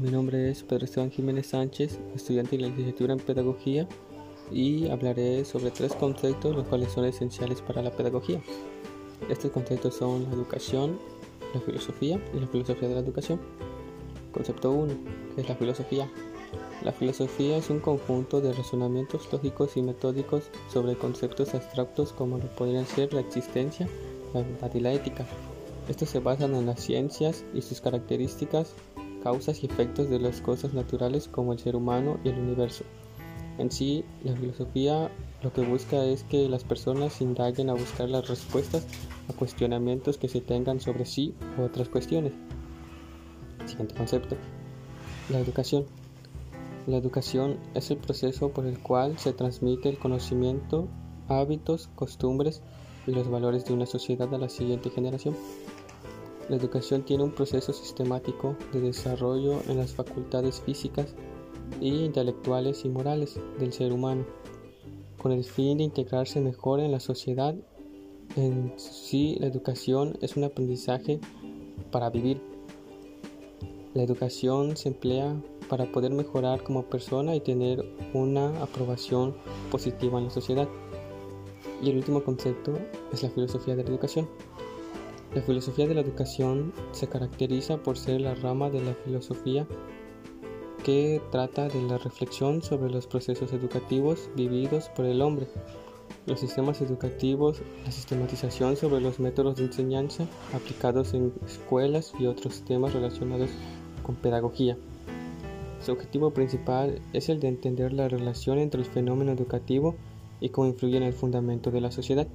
es Pedro Esteban Jiménez Sánchez, estudiante de la licenciatura en Pedagogía y hablaré sobre tres conceptos los cuales son esenciales para la pedagogía. Estos conceptos son la educación, la filosofía y la filosofía de la educación. Concepto 1, que es la filosofía. La filosofía es un conjunto de razonamientos lógicos y metódicos sobre conceptos abstractos como lo podrían ser la existencia, la verdad y la ética. Estos se basan en las ciencias y sus características, causas y efectos de las cosas naturales como el ser humano y el universo. En sí, la filosofía lo que busca es que las personas indaguen a buscar las respuestas a cuestionamientos que se tengan sobre sí u otras cuestiones. Siguiente concepto. La educación. La educación es el proceso por el cual se transmite el conocimiento, hábitos, costumbres y los valores de una sociedad a la siguiente generación. La educación tiene un proceso sistemático de desarrollo en las facultades físicas y intelectuales y morales del ser humano, con el fin de integrarse mejor en la sociedad. En sí, la educación es un aprendizaje para vivir. La educación se emplea para poder mejorar como persona y tener una aprobación positiva en la sociedad. Y el último concepto es la filosofía de la educación. La filosofía de la educación se caracteriza por ser la rama de la filosofía que trata de la reflexión sobre los procesos educativos vividos por el hombre, los sistemas educativos, la sistematización sobre los métodos de enseñanza aplicados en escuelas y otros temas relacionados con pedagogía. Su objetivo principal es el de entender la relación entre el fenómeno educativo y cómo influye en el fundamento de la sociedad.